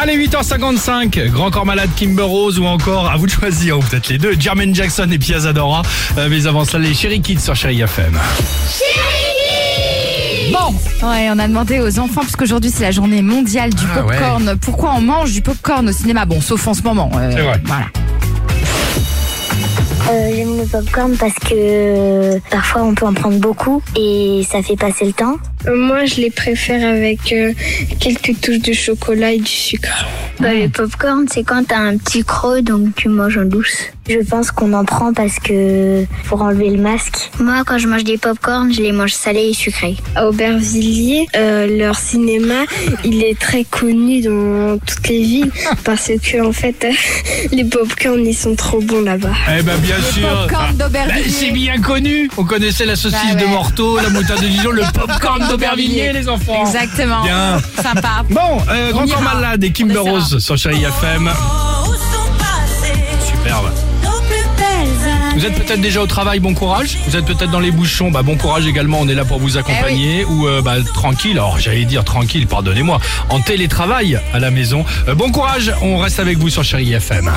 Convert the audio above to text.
Allez, 8h55, Grand Corps Malade, Kimber Rose ou encore, à vous de choisir, ou peut-être les deux, Jermaine Jackson et Pia Zadora. Euh, mais avant cela, les Chéri Kids sur Chéri FM. Bon, ouais, on a demandé aux enfants, puisqu'aujourd'hui c'est la journée mondiale du Ah, popcorn, pourquoi on mange du popcorn au cinéma? Bon, sauf en ce moment. euh, C'est vrai. Voilà. Euh, J'aime le popcorn parce que parfois on peut en prendre beaucoup et ça fait passer le temps. Moi, je les préfère avec euh, quelques touches de chocolat et du sucre. Bah, le popcorn, c'est quand t'as un petit creux, donc tu manges en douce. Je pense qu'on en prend parce que pour enlever le masque. Moi, quand je mange des popcorn, je les mange salés et sucrés. À Aubervilliers, euh, leur cinéma, il est très connu dans toutes les villes parce que en fait, les popcorn ils sont trop bons là-bas. Eh ben, bien Le sûr. popcorn Bah, d'Aubervilliers. c'est bien connu. On connaissait la saucisse Bah ouais. de Morteau, la moutarde de Dijon, le popcorn d'Aubervilliers, les enfants. Exactement. Bien. Sympa. Bon, euh, Grand Corps. Malade et Kimber. Rose sur Chéri FM. Oh, où sont passées Superbe. Vous êtes peut-être déjà au travail, bon courage. Vous êtes peut-être dans les bouchons, bah bon courage également. On est là pour vous accompagner ou euh, bah, tranquille. Alors j'allais dire tranquille, pardonnez-moi. En télétravail à la maison. Euh, bon courage. On reste avec vous sur Chéri FM.